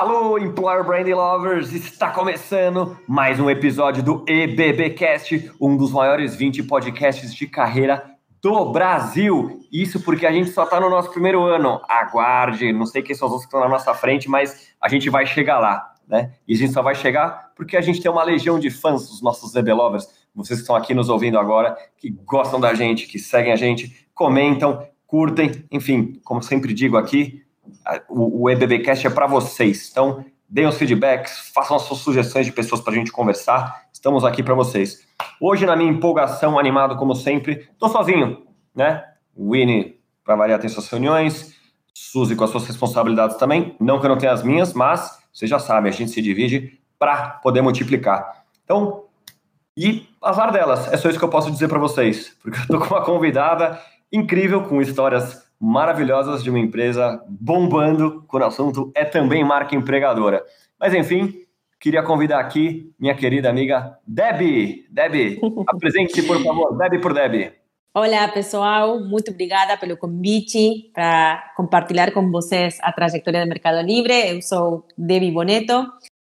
Alô, Employer Branding Lovers! Está começando mais um episódio do EBBcast, um dos maiores 20 podcasts de carreira do Brasil. Isso porque a gente só está no nosso primeiro ano. Aguarde, não sei quem são os outros que estão na nossa frente, mas a gente vai chegar lá, né? E a gente só vai chegar porque a gente tem uma legião de fãs, os nossos EB Lovers, vocês que estão aqui nos ouvindo agora, que gostam da gente, que seguem a gente, comentam, curtem, enfim, como sempre digo aqui, o, EBBcast é para vocês. Então, deem os feedbacks, façam as suas sugestões de pessoas para a gente conversar. Estamos aqui para vocês. Hoje, na minha empolgação, animado como sempre, estou sozinho, né? Winnie, para variar, tem suas reuniões. Suzy com as suas responsabilidades também. Não que eu não tenha as minhas, mas vocês já sabem, a gente se divide para poder multiplicar. Então, e azar delas, é só isso que eu posso dizer para vocês, porque eu estou com uma convidada incrível, com histórias maravilhosas de uma empresa bombando quando o assunto é também marca empregadora. Mas enfim, queria convidar aqui minha querida amiga Debbie. Debbie, apresente-se, por favor. Debbie por Debbie. Olá, pessoal. Muito obrigada pelo convite para compartilhar com vocês a trajetória do Mercado Livre. Eu sou Debbie Boneto.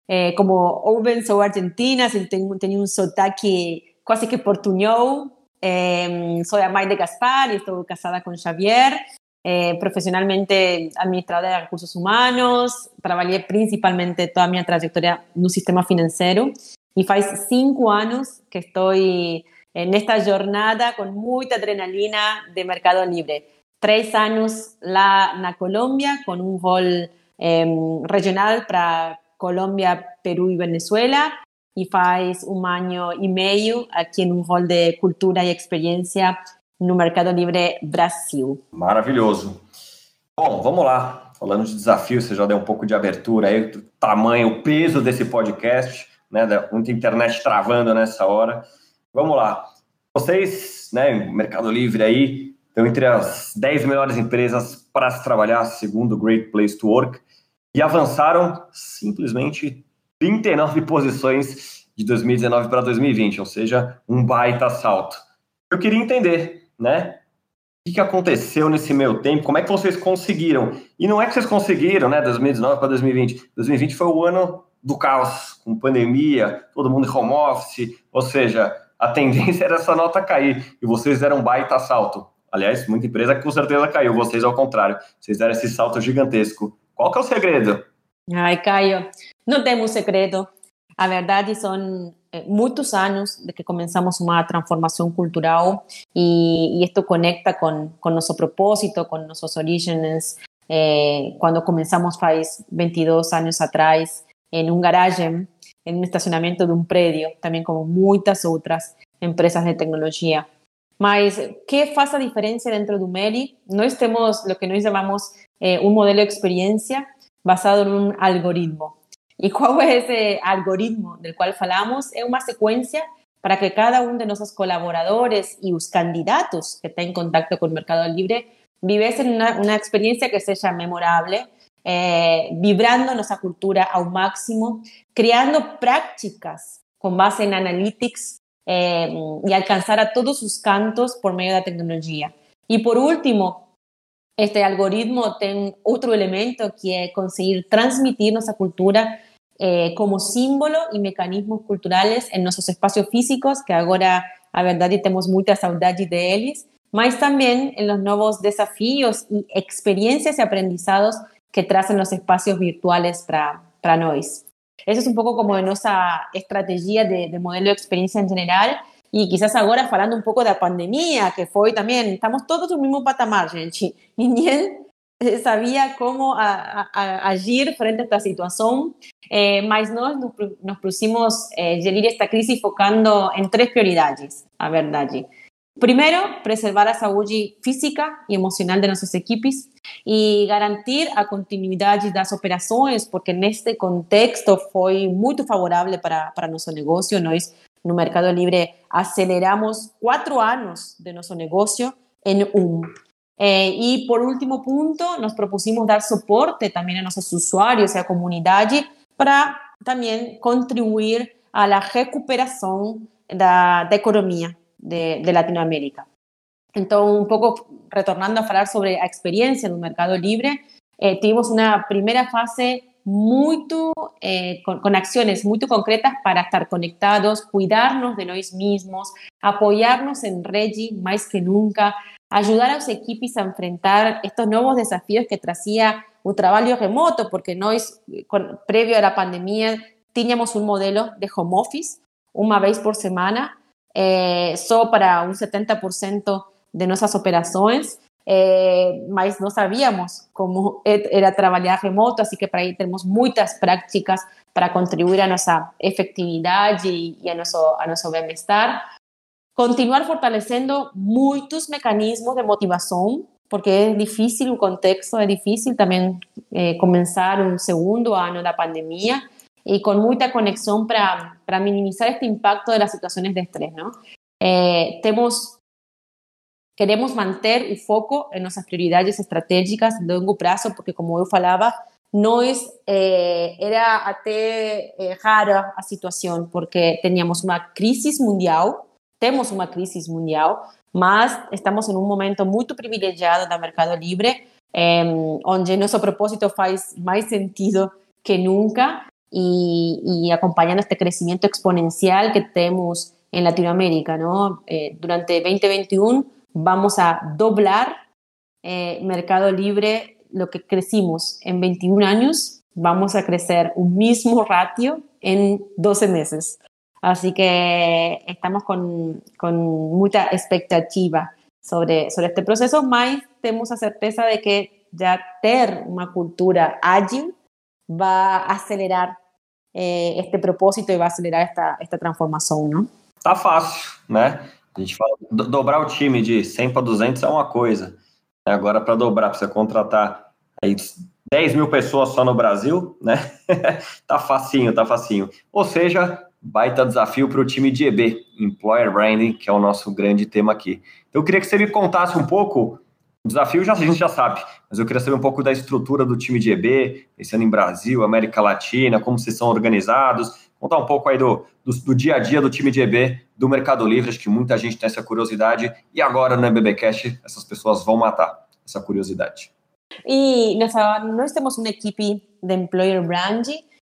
É, como ouvem, sou argentina, tenho, tenho um sotaque quase que portunhol. É, sou a mãe de Gaspar e estou casada com Xavier. Eh, profesionalmente administradora de recursos humanos, trabajé principalmente toda mi trayectoria en un sistema financiero y hace cinco años que estoy en esta jornada con mucha adrenalina de mercado libre. Tres años la Colombia con un rol em, regional para Colombia, Perú y Venezuela y hace un año y medio aquí en un rol de cultura y experiencia no Mercado Livre Brasil. Maravilhoso. Bom, vamos lá. Falando de desafio, você já deu um pouco de abertura aí, o tamanho, o peso desse podcast, né? Muita internet travando nessa hora. Vamos lá. Vocês, né, Mercado Livre aí, estão entre as 10 melhores empresas para se trabalhar, segundo o Great Place to Work, e avançaram simplesmente 39 posições de 2019 para 2020, ou seja, um baita salto. Eu queria entender né? O que, aconteceu nesse meio tempo? Como é que vocês conseguiram? E não é que vocês conseguiram, né? 2019 para 2020. 2020 foi o ano do caos, com pandemia, todo mundo em home office, ou seja, a tendência era essa nota cair e vocês deram um baita salto. Aliás, muita empresa com certeza caiu, vocês ao contrário, vocês deram esse salto gigantesco. Qual que é o segredo? Ai, Caio, não temos segredo. A verdade são Eh, muchos años de que comenzamos una transformación cultural y, esto conecta con, con, nuestro propósito, con nuestros orígenes. Eh, cuando comenzamos hace 22 años atrás en un garaje, en un estacionamiento de un predio, también como muchas otras empresas de tecnología. Mas, ¿qué hace la diferencia dentro de Umeli? No estemos lo que nos llamamos eh, modelo de experiencia basado en un algoritmo. ¿Y cuál es ese algoritmo del cual falamos? Es una secuencia para que cada uno de nuestros colaboradores y los candidatos que estén en contacto con el Mercado Libre viviesen una, una experiencia que sea memorable, eh, vibrando nuestra cultura al máximo, creando prácticas con base en analytics eh, y alcanzar a todos sus cantos por medio de la tecnología. Y por último, este algoritmo tiene otro elemento que es conseguir transmitir nuestra cultura eh, como símbolo y mecanismos culturales en nuestros espacios físicos, que ahora, a verdad, tenemos mucha saudade de ellos, mas también en los nuevos desafíos y experiencias y aprendizados que trazan los espacios virtuales para, para nosotros. Eso es un poco como nuestra estrategia de, de modelo de experiencia en general y quizás ahora hablando un poco de la pandemia, que fue también, estamos todos en el mismo patamar, gente. Ninguém sabía cómo agir frente a esta situación, eh, mas nós nos, pusimos eh, gerir esta crisis focando en tres prioridades, a verdad. Primero, preservar a saúde física e emocional de nossos equipes e garantir a continuidade das operações, porque neste contexto foi muito favorável para, para nosso negócio. Nós, no Mercado Livre, aceleramos quatro anos de nosso negócio em um. Eh, e, por último ponto, nos propusimos dar suporte também a nossos usuários e à comunidade para também contribuir à recuperação da, da economia de, de Latinoamérica. Entonces, un poco retornando a hablar sobre la experiencia en el mercado libre, eh, tuvimos una primera fase muy, eh, con, acciones muy concretas para estar conectados, cuidarnos de nosotros mismos, apoyarnos en Regi más que nunca, ayudar a los equipos a enfrentar estos nuevos desafíos que traía un trabajo remoto, porque nosotros, previo a la pandemia, teníamos un modelo de home office, una vez por semana, eh, para un 70% de nuestras operaciones, eh, no sabíamos cómo era trabajar remoto, así que para ahí tenemos muchas prácticas para contribuir a nuestra efectividad y, a, nuestro, a nuestro bienestar. Continuar fortaleciendo muchos mecanismos de motivación, porque es difícil un contexto, es difícil también eh, comenzar un segundo año de la pandemia y con mucha conexión para, minimizar este impacto de las situaciones de estrés. ¿no? Eh, tenemos, queremos mantener el foco en nuestras prioridades estratégicas de largo plazo, porque como yo falaba, no es, eh, era hasta eh, rara la situación, porque teníamos una crisis mundial, tenemos una crisis mundial, mas estamos en un momento muy privilegiado del mercado libre, donde nuestro propósito faz más sentido que nunca y, acompañando este crecimiento exponencial que tenemos en Latinoamérica. ¿no? Eh, durante 2021 vamos a doblar eh, Mercado Libre, lo que crecimos en 21 años, vamos a crecer un mismo ratio en 12 meses. Así que estamos con, con mucha expectativa sobre, sobre este proceso, más tenemos la certeza de que ya tener una cultura ágil va a acelerar eh, este propósito e vai acelerar esta, esta transformação, não? Tá fácil, né? A gente fala, dobrar o time de 100 para 200 é uma coisa. Agora, para dobrar, para você contratar aí 10 mil pessoas só no Brasil, né? tá facinho, tá facinho. Ou seja, baita desafio para o time de EB, Employer Branding, que é o nosso grande tema aqui. Eu queria que você me contasse um pouco o desafio já, a gente já sabe, mas eu queria saber um pouco da estrutura do time de EB, pensando em Brasil, América Latina, como vocês são organizados. Contar um pouco aí do, do, do, dia a dia do time de EB, do Mercado Livre, acho que muita gente tem essa curiosidade, e agora no EBBcast essas pessoas vão matar essa curiosidade. E nós temos uma equipe de Employer Brand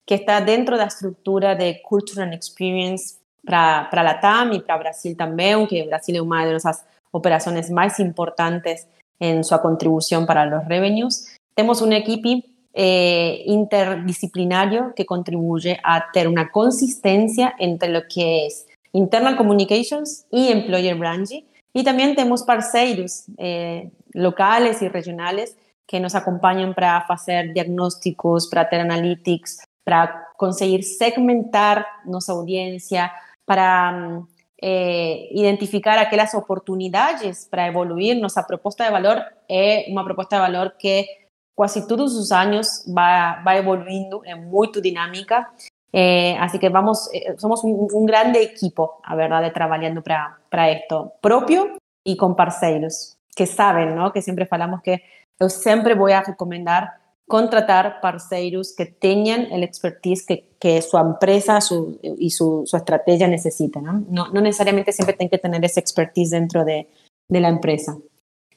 que está dentro da estrutura de Cultural Experience para a Latam e para Brasil também, que Brasil é uma das nossas operações mais importantes en su contribución para los revenues. Tenemos un equipo eh, interdisciplinario que contribuye a tener una consistencia entre lo que es internal communications y employer branding. Y también tenemos parceiros eh, locales y regionales que nos acompañan para hacer diagnósticos, para hacer analytics, para conseguir segmentar nuestra audiencia, para mm, eh, identificar aquellas oportunidades para evoluir. Nuestra propuesta de valor es una propuesta de valor que casi todos los años va, va evolucionando, es muy dinámica. Eh, así que vamos, eh, somos un, un, grande equipo, a verdad, trabajando para, para esto, propio y con parceiros, que saben, ¿no? Que siempre falamos que yo siempre voy a recomendar contratar parceiros que tengan el expertise que, que su empresa su, y su, su, estrategia necesita. ¿no? ¿no? No, necesariamente siempre tienen que tener ese expertise dentro de, de la empresa.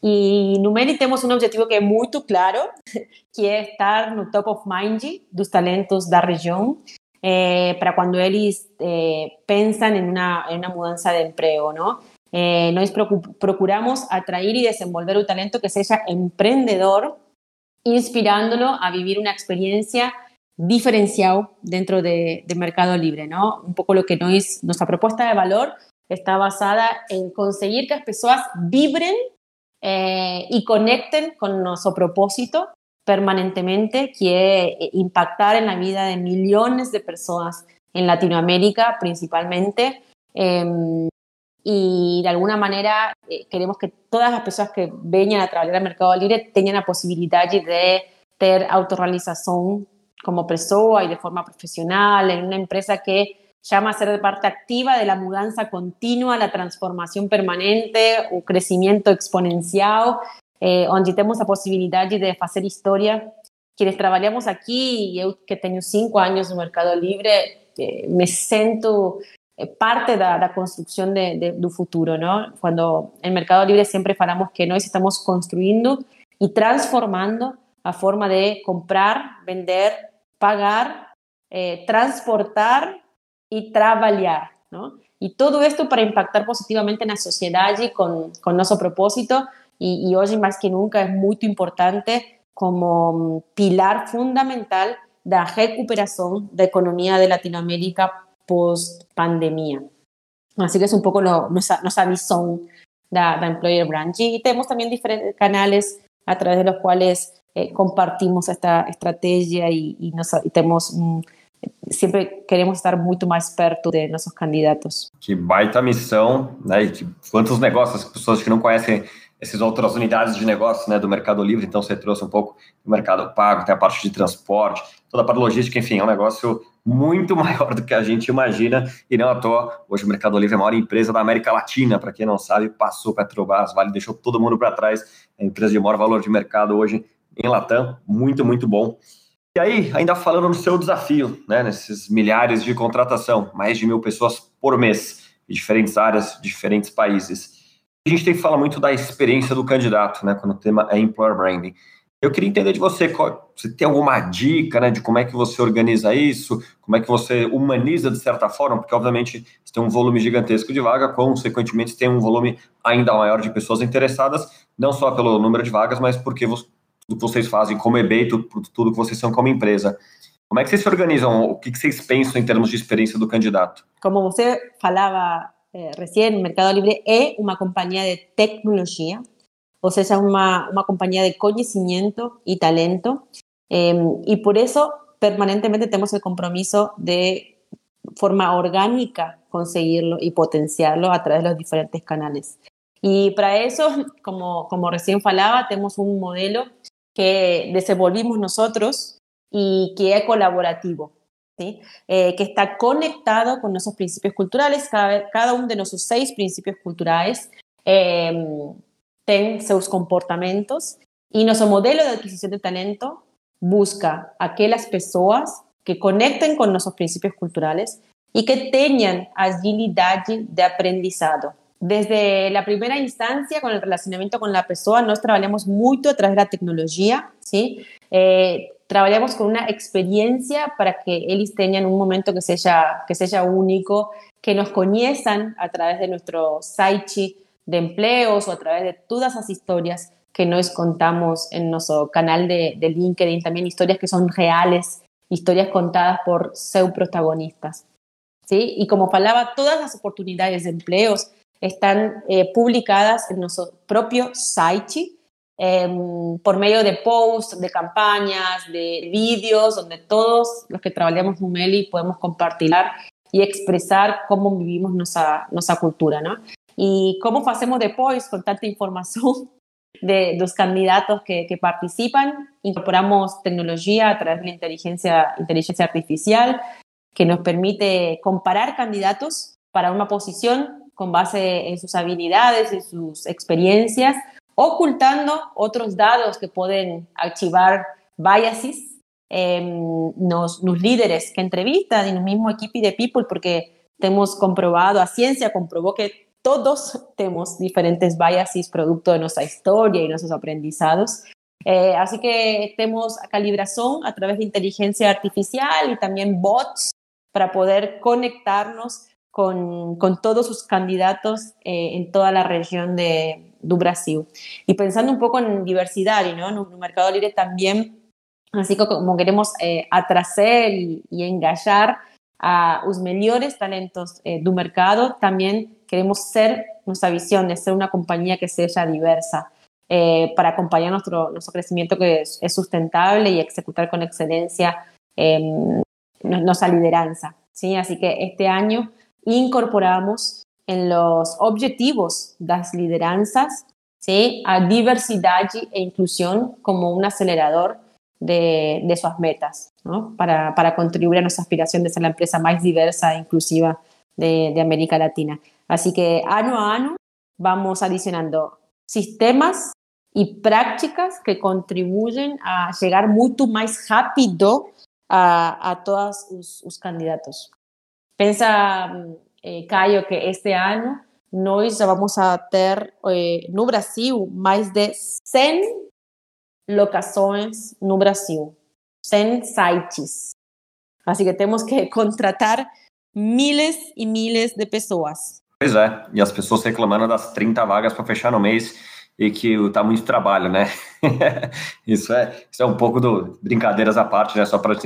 Y Numeri tenemos un objetivo que es muy claro, que es estar no top of mind dos talentos da región eh, para cuando ellos eh, pensan en una, en una mudanza de empleo, ¿no? Eh, procuramos atraer y desenvolver un talento que sea emprendedor inspirándolo a vivir una experiencia diferencial dentro de, Mercado Libre, ¿no? Un poco lo que no es nuestra propuesta de valor está basada en conseguir que las personas vibren eh, y conecten con nuestro propósito permanentemente, que es impactar en la vida de millones de personas en Latinoamérica principalmente, em, y de alguna manera eh, queremos que todas las personas que vengan a trabajar en el mercado libre tengan la posibilidad de tener autorrealización como persona y de forma profesional en una empresa que llama a ser parte activa de la mudanza continua, la transformación permanente o crecimiento exponencial, eh, donde tenemos la posibilidad de hacer historia. Quienes trabajamos aquí, yo que tengo cinco años en el mercado libre, eh, me siento eh, parte de la construcción de, futuro, ¿no? Cuando en Mercado Libre siempre falamos que nós estamos construyendo y transformando a forma de comprar, vender, pagar, eh, transportar y trabajar, ¿no? Y todo esto para impactar positivamente en la sociedad y con, nuestro propósito y, y hoy más que nunca es muy importante como mm, pilar fundamental de la recuperación de la economía de Latinoamérica post pandemia. Así que es un poco lo, nuestra, nuestra visión de, de Employer Brand. Y tenemos también diferentes canales a través de los cuales eh, compartimos esta estrategia y, y, nos, y tenemos um, sempre queremos estar muito mais perto de nossos candidatos. Que baita missão, né? Quantos negócios, pessoas que não conhecem essas outras unidades de negócio né, do Mercado Livre, então você trouxe um pouco do mercado pago, tem a parte de transporte, toda a parte logística, enfim, é um negócio muito maior do que a gente imagina e não à toa. Hoje o Mercado Livre é a maior empresa da América Latina, para quem não sabe, passou Petrobras, Vale, deixou todo mundo para trás, é a empresa de maior valor de mercado hoje em Latam, muito, muito bom. E aí, ainda falando no seu desafio, né, nesses milhares de contratação, mais de mil pessoas por mês, de diferentes áreas, diferentes países a gente tem que falar muito da experiência do candidato, né, quando o tema é employer branding. Eu queria entender de você, você tem alguma dica, né, de como é que você organiza isso, como é que você humaniza de certa forma, porque obviamente você tem um volume gigantesco de vaga, consequentemente tem um volume ainda maior de pessoas interessadas, não só pelo número de vagas, mas porque tudo que vocês fazem como eBay, tudo, tudo que vocês são como empresa. Como é que vocês se organizam? O que, que vocês pensam em termos de experiência do candidato? Como você falava eh, recién, Mercado Libre es una compañía de tecnología, o sea, es una, una compañía de conocimiento y talento, em, y por eso permanentemente tenemos el compromiso de forma orgánica conseguirlo y potenciarlo a través de los diferentes canales. Y para eso, como, como recién falaba, tenemos un modelo que desenvolvimos nosotros y que es colaborativo. Eh, que está conectado con nuestros principios culturales. Cada, cada uno de nuestros seis principios culturales eh, tiene sus comportamientos y nuestro modelo de adquisición de talento busca aquellas personas que conecten con nuestros principios culturales y que tengan agilidad de aprendizado. Desde la primera instancia, con el relacionamiento con la persona, nos trabajamos mucho a través de la tecnología, ¿sí? Eh, trabajamos con una experiencia para que ellos tengan un momento que sea, que sea único, que nos conozcan a través de nuestro site de empleos o a través de todas esas historias que nos contamos en nuestro canal de, LinkedIn, también historias que son reales, historias contadas por sus protagonistas. ¿sí? Y como falaba, todas las oportunidades de empleos están eh, publicadas en nuestro propio site Em, por medio de posts, de campañas, de vídeos, donde todos los que trabajamos en Meli podemos compartir y expresar cómo vivimos nuestra, nuestra cultura, ¿no? Y cómo hacemos después con tanta información de los candidatos que, que, participan. Incorporamos tecnología a través de la inteligencia, inteligencia artificial que nos permite comparar candidatos para una posición con base en sus habilidades y sus experiencias ocultando otros datos que pueden activar biases en los, líderes que entrevistan en el mismo equipo de People, porque hemos comprobado, a ciencia comprobó que todos tenemos diferentes biases producto de nuestra historia y nuestros aprendizados. Eh, así que tenemos calibración a través de inteligencia artificial y también bots para poder conectarnos con, con todos sus candidatos eh, en toda la región de, do Brasil. Y pensando un poco en diversidad, ¿no? En un mercado libre también, así como queremos eh, atraer y, y, a los mejores talentos eh, do mercado, también queremos ser, nuestra visión de ser una compañía que sea diversa. Eh, para acompañar nuestro, nuestro crecimiento que es, es sustentable y ejecutar con excelencia eh, nuestra lideranza. ¿sí? Así que este año incorporamos en los objetivos das lideranzas, ¿sí? a diversidad e inclusión como un acelerador de, de sus metas, ¿no? para, para, contribuir a nuestra aspiración de ser la empresa más diversa e inclusiva de, de América Latina. Así que año a año vamos adicionando sistemas y prácticas que contribuyen a llegar mucho más rápido a, a todos los candidatos. Pensa, eh, Caio, que este año nós vamos a ter eh, no Brasil mais de 100 locações no Brasil, 100 sites. Assim que temos que contratar miles e miles de pessoas. Pois é, e as pessoas reclamando das 30 vagas para fechar no mês e que tá muito trabalho, né? isso, é, isso é um pouco do brincadeiras à parte, né? Só para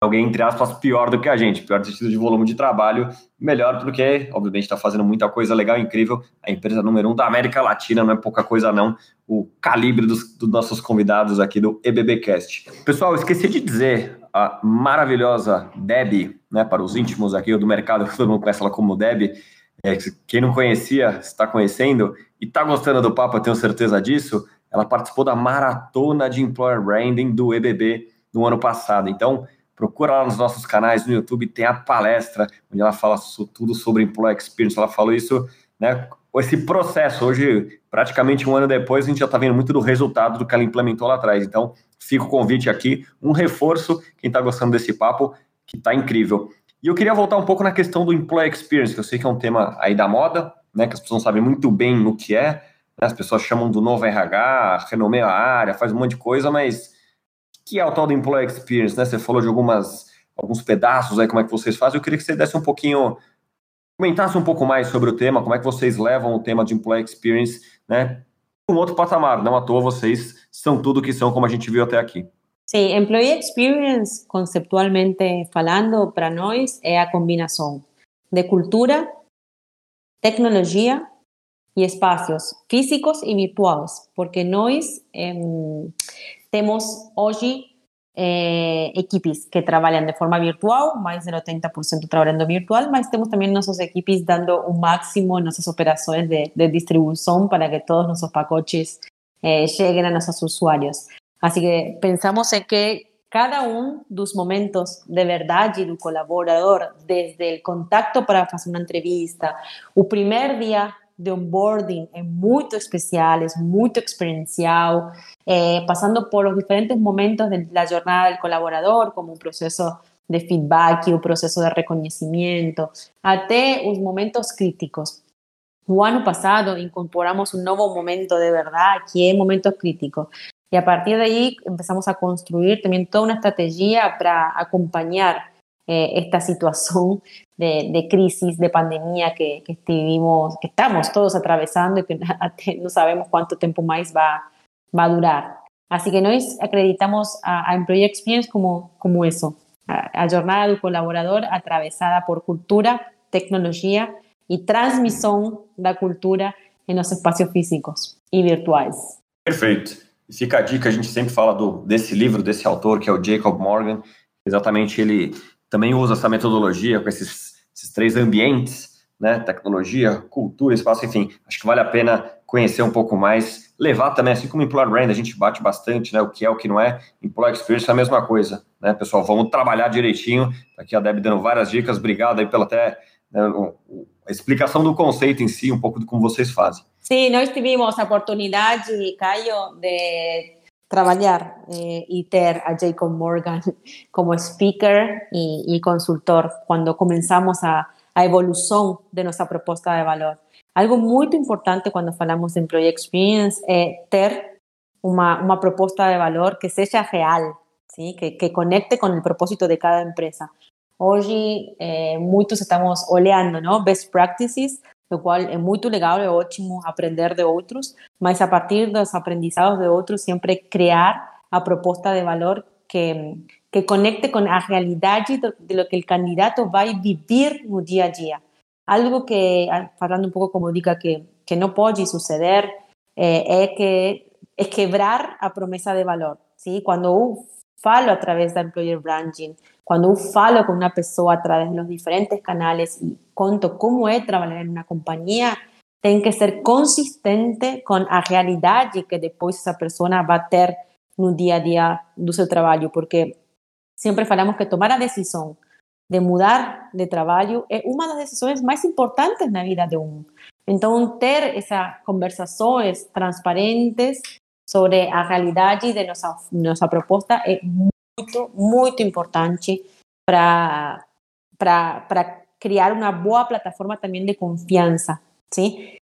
alguém, entre aspas, pior do que a gente, pior no sentido de volume de trabalho, melhor porque, obviamente, está fazendo muita coisa legal, incrível. A empresa número um da América Latina, não é pouca coisa não, o calibre dos, dos nossos convidados aqui do EBBcast. Pessoal, esqueci de dizer, a maravilhosa Deb, né, para os íntimos aqui do mercado, que todo mundo conhece ela como Deb, quem não conhecia, está conhecendo e está gostando do papo, tenho certeza disso, ela participou da maratona de Employer Branding do EBB no ano passado. Então, Procura lá nos nossos canais no YouTube, tem a palestra, onde ela fala tudo sobre Employee Experience. Ela falou isso, né? Esse processo, hoje, praticamente um ano depois, a gente já está vendo muito do resultado do que ela implementou lá atrás. Então, fica o convite aqui, um reforço, quem está gostando desse papo, que está incrível. E eu queria voltar um pouco na questão do Employee Experience, que eu sei que é um tema aí da moda, né? Que as pessoas não sabem muito bem no que é. Né, as pessoas chamam do novo RH, renomeia a área, faz um monte de coisa, mas que é o tal do Employee Experience, né? Você falou de algumas, alguns pedaços aí, como é que vocês fazem. Eu queria que você desse um pouquinho, comentasse um pouco mais sobre o tema, como é que vocês levam o tema de Employee Experience, né? Um outro patamar, não à toa vocês são tudo que são, como a gente viu até aqui. Sim, Employee Experience, conceptualmente falando, para nós é a combinação de cultura, tecnologia e espaços físicos e virtuais, porque nós temos hoje eh, equipes que trabalham de forma virtual, mais de 80% trabalhando virtual, mas temos também nossas equipes dando o máximo em nossas operações de, de distribuição para que todos nossos pacotes eh, cheguem a nossos usuários. Assim que pensamos em que cada um dos momentos de verdade do colaborador, desde o contato para fazer uma entrevista, o primeiro dia de onboarding es muy especial, es muy experiencial, eh, por los diferentes momentos de la jornada del colaborador, como un proceso de feedback y un proceso de reconocimiento, hasta los momentos críticos. El año pasado incorporamos un nuevo momento de verdad, que es momentos críticos. Y a partir de ahí empezamos a construir también toda una estrategia para acompañar eh, esta situación de, crisis, de pandemia que, que, que estamos todos atravesando y que no sabemos cuánto tiempo más va, va a durar. Así que nos acreditamos a, a Employee Experience como, como eso, a, jornada del colaborador atravesada por cultura, tecnología y transmisión de la cultura en los espacios físicos y virtuales. Perfeito. Fica a dica, a gente sempre fala do, desse livro, desse autor, que é o Jacob Morgan. Exatamente, ele também usa essa metodologia com esses, esses três ambientes, né? Tecnologia, cultura, espaço, enfim. Acho que vale a pena conhecer um pouco mais, levar também, assim como Employer Brand, a gente bate bastante, né? O que é, o que não é. Employer Experience é a mesma coisa, né? Pessoal, vamos trabalhar direitinho. Aqui a Deb dando várias dicas. Obrigado aí pela até né, a explicação do conceito em si, um pouco de como vocês fazem. Sim, nós tivemos a oportunidade, Caio, de trabajar eh, y tener a Jacob Morgan como speaker y, consultor cuando comenzamos a, a, evolución de nuestra propuesta de valor. Algo muy importante cuando hablamos de Employee Experience es tener una, una, propuesta de valor que sea real, ¿sí? que, que conecte con el propósito de cada empresa. Hoy eh, muchos estamos oleando, ¿no? Best practices lo cual es muy legal, es ótimo aprender de otros, mas a partir de los aprendizados de otros siempre crear a propuesta de valor que, que conecte con la realidad de lo que el candidato va a vivir no día a día. Algo que, ah, hablando un poco como diga que, que no puede suceder, eh, es, que, es quebrar a promesa de valor. ¿sí? Cuando falo através da employer branding, quando eu falo com uma pessoa através dos diferentes canais e conto como é trabalhar em uma companhia, tem que ser consistente com a realidade que depois essa pessoa vai ter no dia a dia do seu trabalho, porque sempre falamos que tomar a decisão de mudar de trabalho é uma das decisões mais importantes na vida de um. Então, ter essas conversações transparentes sobre a realidade de nossa, nossa proposta é muito, muito importante para criar uma boa plataforma também de confiança. ¿sí?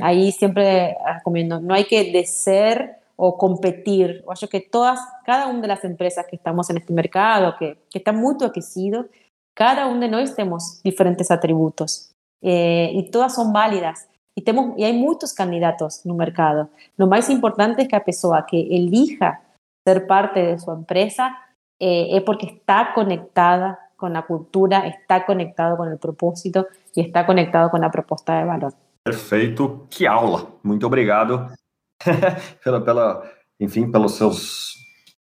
Aí sempre recomendo, não há que descer ou competir. Eu acho que todas, cada uma das empresas que estamos neste mercado, que, que está muito aquecido, cada um de nós temos diferentes atributos eh, e todas são válidas. E, temos, e há muitos candidatos no mercado. O mais importante é que a pessoa que elija ser parte de sua empresa eh, é porque está conectada com a cultura, está conectado com o propósito e está conectado com a proposta de valor. Perfeito, que aula! Muito obrigado pela, pela, enfim, pelos seus,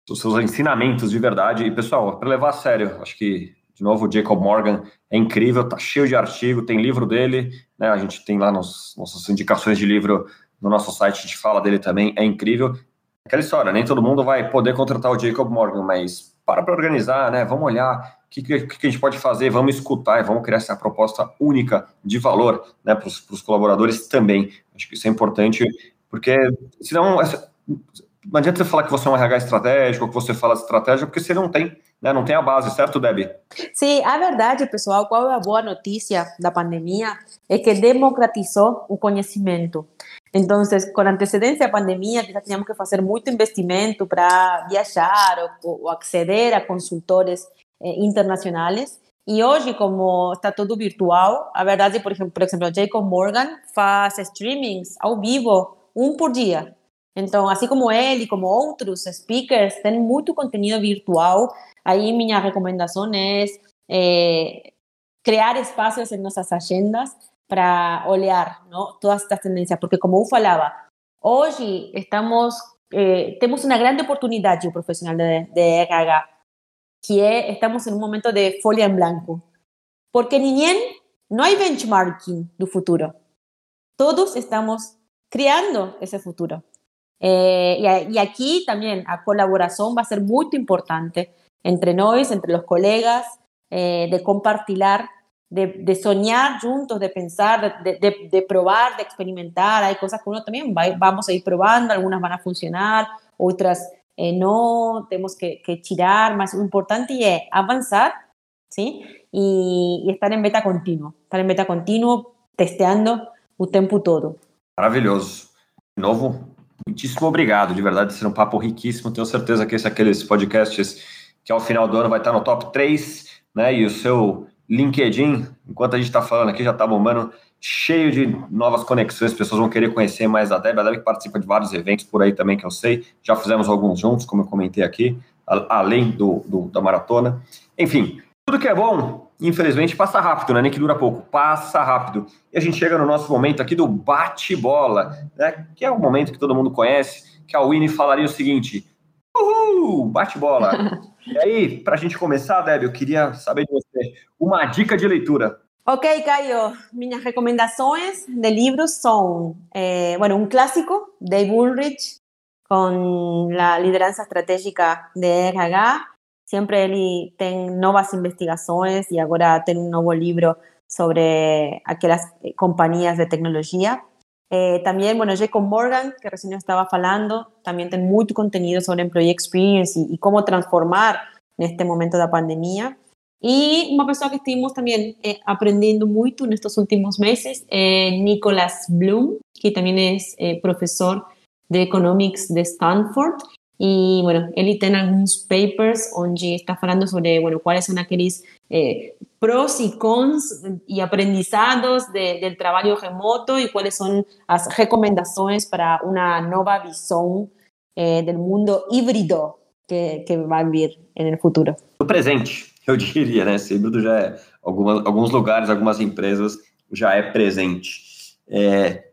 seus ensinamentos de verdade. E pessoal, para levar a sério, acho que de novo, o Jacob Morgan é incrível, tá cheio de artigo, tem livro dele, né? A gente tem lá nos, nossas indicações de livro no nosso site, a gente fala dele também, é incrível. Aquela história, nem todo mundo vai poder contratar o Jacob Morgan, mas para para organizar, né? Vamos olhar o que, que, que, a gente pode fazer, vamos escutar e vamos criar essa proposta única de valor né, para os colaboradores também. Acho que isso é importante, porque senão não adianta você falar que você é um RH estratégico, que você fala estratégia, porque você não tem? Não tem a base, certo, Debbie? Sim, a verdade, pessoal, qual é a boa notícia da pandemia? É que democratizou o conhecimento. Então, com antecedência à pandemia, já tínhamos que fazer muito investimento para viajar ou, ou, acceder a consultores eh, internacionais. E hoje, como está tudo virtual, a verdade, por exemplo, por exemplo, Jacob Morgan faz streamings ao vivo, um por dia. Então, assim como ele, como outros speakers, tem muito conteúdo virtual Aí minha recomendação é, é criar espaços em nossas agendas para olhar não, todas estas tendências, porque como eu falava, hoje estamos eh, temos uma grande oportunidade de, de RH, que estamos em um momento de folha em branco, porque ninguém não há benchmarking do futuro, todos estamos criando esse futuro. Eh, e, e aqui também a ser muito importante entre nosotros, entre los colegas, eh, de compartir, de, soñar juntos, de pensar, de, probar, de experimentar. Hay cosas que uno también vamos a ir probando, algunas van a funcionar, otras eh, no, tenemos que, que tirar, más importante es avanzar ¿sí? Y, estar en beta continuo, estar en beta continuo, testeando o tempo todo. Maravilhoso. De novo, muitíssimo obrigado, de verdade, ser um papo riquíssimo. Tenho certeza que aqueles podcasts que ao final do ano vai estar no top 3, né? E o seu LinkedIn, enquanto a gente está falando aqui, já está bombando, cheio de novas conexões, pessoas vão querer conhecer mais a Deb. A Deb participa de vários eventos por aí também, que eu sei. Já fizemos alguns juntos, como eu comentei aqui, além do, do da maratona. Enfim, tudo que é bom, infelizmente, passa rápido, né? Nem que dura pouco, passa rápido. E a gente chega no nosso momento aqui do bate-bola, né? Que é o momento que todo mundo conhece, que a Winnie falaria o seguinte: Uhul, bate-bola. E aí, para a gente começar, Deb, eu queria saber de você uma dica de leitura. Ok, Caio. Minhas recomendações de livros são, eh, bueno, um clássico, Dave Ulrich, com a liderança estratégica de RH. Sempre ele tem novas investigações e agora tem um novo livro sobre aquelas companhias de tecnologia. Eh, también, bueno, Jacob Morgan, que recién estaba hablando, también tiene mucho contenido sobre Employee Experience y, cómo transformar en este momento de la pandemia. Y una persona que estuvimos también eh, aprendiendo mucho en estos últimos meses, eh, Nicholas Bloom, que también es eh, profesor de Economics de Stanford. Y bueno, él tiene algunos papers donde está hablando sobre, bueno, cuáles son aquellos eh, pros y cons y aprendizados de, del trabajo remoto y cuáles son las recomendaciones para una nueva visión eh, del mundo híbrido que, que vai vir no futuro. No presente, eu diria, né? Esse híbrido já é, algumas, alguns lugares, algumas empresas já é presente.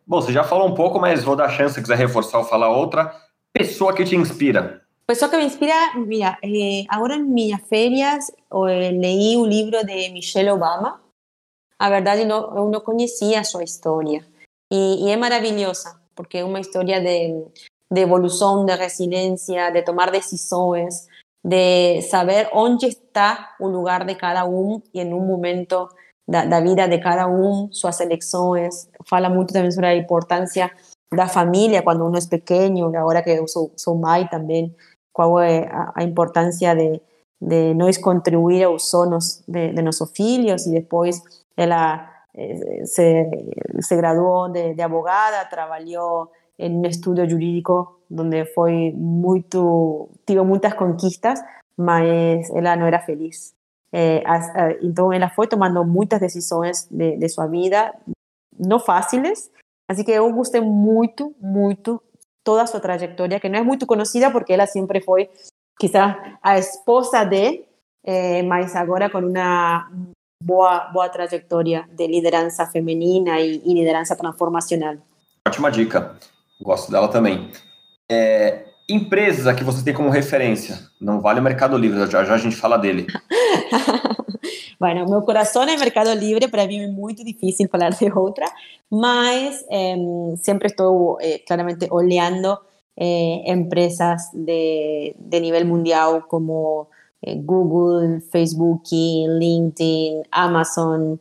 bom, você já falou um pouco, mas vou dar chance se quiser reforçar ou falar outra. Pessoa que te inspira. Pessoa que me inspira, mira, eh, agora em minhas férias eh, leí um livro de Michelle Obama. A verdade, não, eu não conhecia a sua história. E, e é maravilhosa, porque é uma história de, de evolução, de resiliência, de tomar decisões, de saber onde está o lugar de cada um e em um momento da, da vida de cada um, suas eleições. Fala muito também sobre a importância da família quando uno é pequeno, agora que eu sou, sou também, qual é a, a importância de, de nós contribuir aos sonhos de, de nossos filhos e depois ela eh, se, se graduou de, de abogada, trabalhou em um estudo jurídico onde foi muito, tive muitas conquistas, mas ela não era feliz. Eh, eh, então ela foi tomando muitas decisões de, de sua vida, não fáceis, assim que eu gostei muito, muito toda su trayectoria, que no es muy conocida porque ella siempre fue quizás a esposa de, eh, mas agora con una boa, boa trajetória de liderança feminina e, e, liderança transformacional. Ótima dica, gosto dela também. É, empresas que você tem como referência, não vale o Mercado Livre, já já a gente fala dele. bueno, meu coração é Mercado Livre, para mim é muito difícil falar de outra, mas eh, sempre estou eh, claramente olhando eh, empresas de, de nível mundial como eh, Google, Facebook, LinkedIn, Amazon,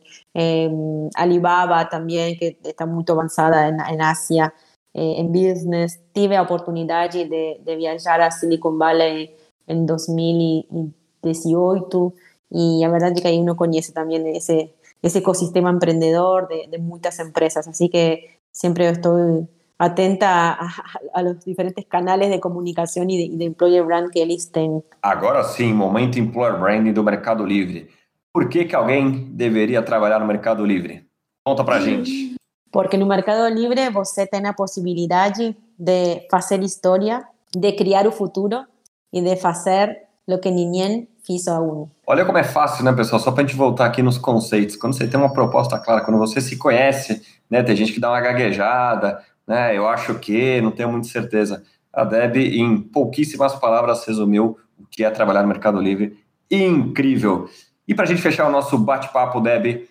Alibaba também, que está muito avançada em Ásia, em business. Tive a oportunidade de, de viajar a Silicon Valley em 2018 y la verdad es que ahí uno conoce también ese, ese ecosistema emprendedor de, de muchas empresas, así que siempre estoy atenta a, a, los diferentes canales de comunicação e de, de, employer brand que eles têm. Agora sim, momento employer branding do Mercado Livre. Por que, que alguém deveria trabalhar no Mercado Livre? Conta pra gente. Porque no Mercado Livre você tem a possibilidade de fazer história, de criar o futuro e de fazer o que ninguém fiz aún. Olha como é fácil, né, pessoal? Só para a gente voltar aqui nos conceitos. Quando você tem uma proposta clara, quando você se conhece, né? Tem gente que dá uma gaguejada, né? Eu acho que, não tenho muita certeza. A Deb, em pouquíssimas palavras, resumiu o que é trabalhar no Mercado Livre. Incrível! E para a gente fechar o nosso bate-papo, Deb,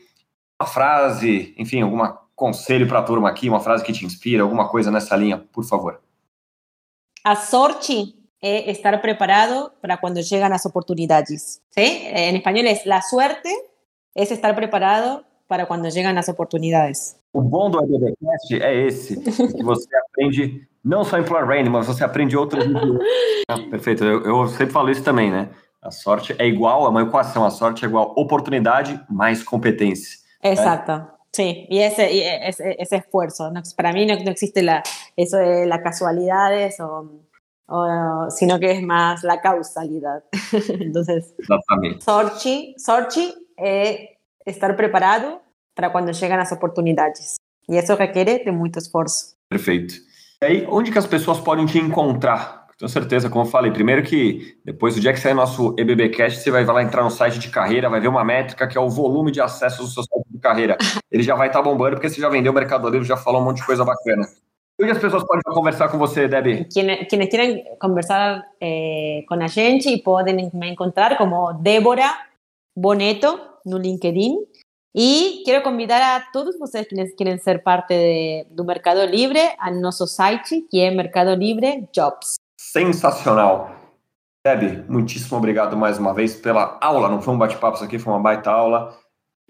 uma frase, enfim, algum conselho para a turma aqui, uma frase que te inspira, alguma coisa nessa linha, por favor. A sorte é estar preparado para quando chegam as oportunidades. ¿sí? Em espanhol é la suerte é estar preparado para quando chegam as oportunidades. O bom do EBBcast é esse, que você aprende não só em Rain, mas você aprende outros ah, Perfeito, eu, eu, sempre falo isso também, né? A sorte é igual, é uma equação, a sorte é igual oportunidade mais competência. Exato. Né? Sí, y ese, ese, ese esfuerzo. Para mí no, no existe la, eso de las casualidades o sino que es más la causalidad. Entonces, Sorchi, Sorchi es estar preparado para quando chegam as oportunidades. E isso requer de muito esforço. Perfeito. E aí, onde que as pessoas podem te encontrar? Tenho certeza, como eu falei, primeiro que depois do dia que sair nosso EBBcast, você vai lá entrar no site de carreira, vai ver uma métrica que é o volume de acessos do seu site carreira. Ele já vai estar tá bombando porque você já vendeu o Mercado Livre, já falou um monte de coisa bacana. Onde as pessoas podem conversar com você, Debbie? Quienes, quienes quieran conversar eh, con la gente pueden me encontrar como Débora Boneto no LinkedIn. Y quiero convidar a todos vocês que quieren ser parte de, do Mercado Livre a nosso site, que é Mercado Livre Jobs. Sensacional. Debbie, muitíssimo obrigado mais uma vez pela aula. Não foi um bate-papo, isso aqui foi uma baita aula.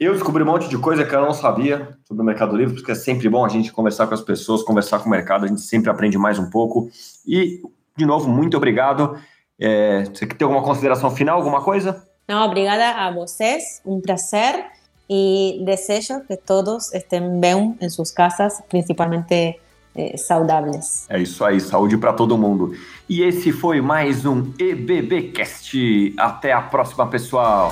Eu descobri um monte de coisa que eu não sabia sobre o Mercado Livre, porque é sempre bom a gente conversar com as pessoas, conversar com o mercado, a gente sempre aprende mais um pouco. E, de novo, muito obrigado. É, você tem alguma consideração final, alguma coisa? Não, obrigada a vocês, um prazer e desejo que todos estejam bem em suas casas, principalmente eh, saudáveis. É isso aí, saúde para todo mundo. E esse foi mais um EBBcast. Até a próxima, pessoal.